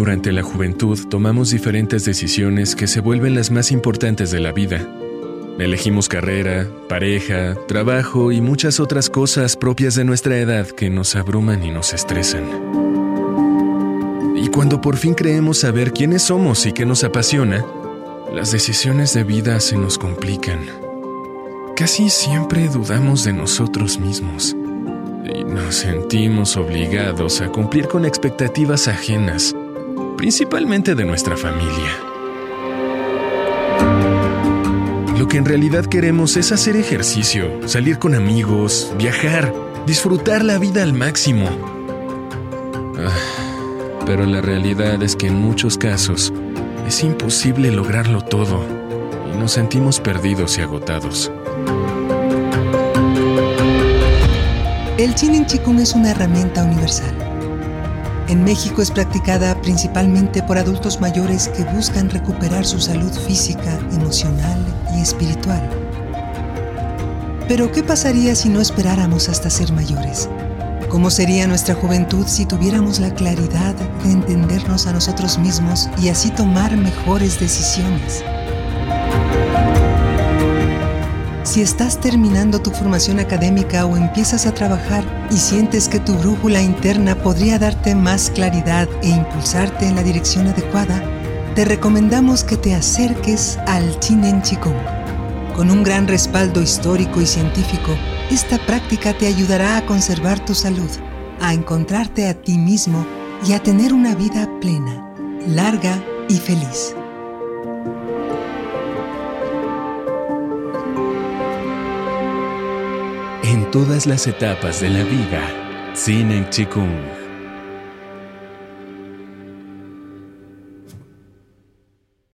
Durante la juventud tomamos diferentes decisiones que se vuelven las más importantes de la vida. Elegimos carrera, pareja, trabajo y muchas otras cosas propias de nuestra edad que nos abruman y nos estresan. Y cuando por fin creemos saber quiénes somos y qué nos apasiona, las decisiones de vida se nos complican. Casi siempre dudamos de nosotros mismos y nos sentimos obligados a cumplir con expectativas ajenas principalmente de nuestra familia. Lo que en realidad queremos es hacer ejercicio, salir con amigos, viajar, disfrutar la vida al máximo. Ah, pero la realidad es que en muchos casos es imposible lograrlo todo y nos sentimos perdidos y agotados. El Chinen Chikung es una herramienta universal en México es practicada principalmente por adultos mayores que buscan recuperar su salud física, emocional y espiritual. Pero ¿qué pasaría si no esperáramos hasta ser mayores? ¿Cómo sería nuestra juventud si tuviéramos la claridad de entendernos a nosotros mismos y así tomar mejores decisiones? Si estás terminando tu formación académica o empiezas a trabajar y sientes que tu brújula interna podría darte más claridad e impulsarte en la dirección adecuada, te recomendamos que te acerques al Chinen Chikung. Con un gran respaldo histórico y científico, esta práctica te ayudará a conservar tu salud, a encontrarte a ti mismo y a tener una vida plena, larga y feliz. En todas las etapas de la vida, Sin Chikung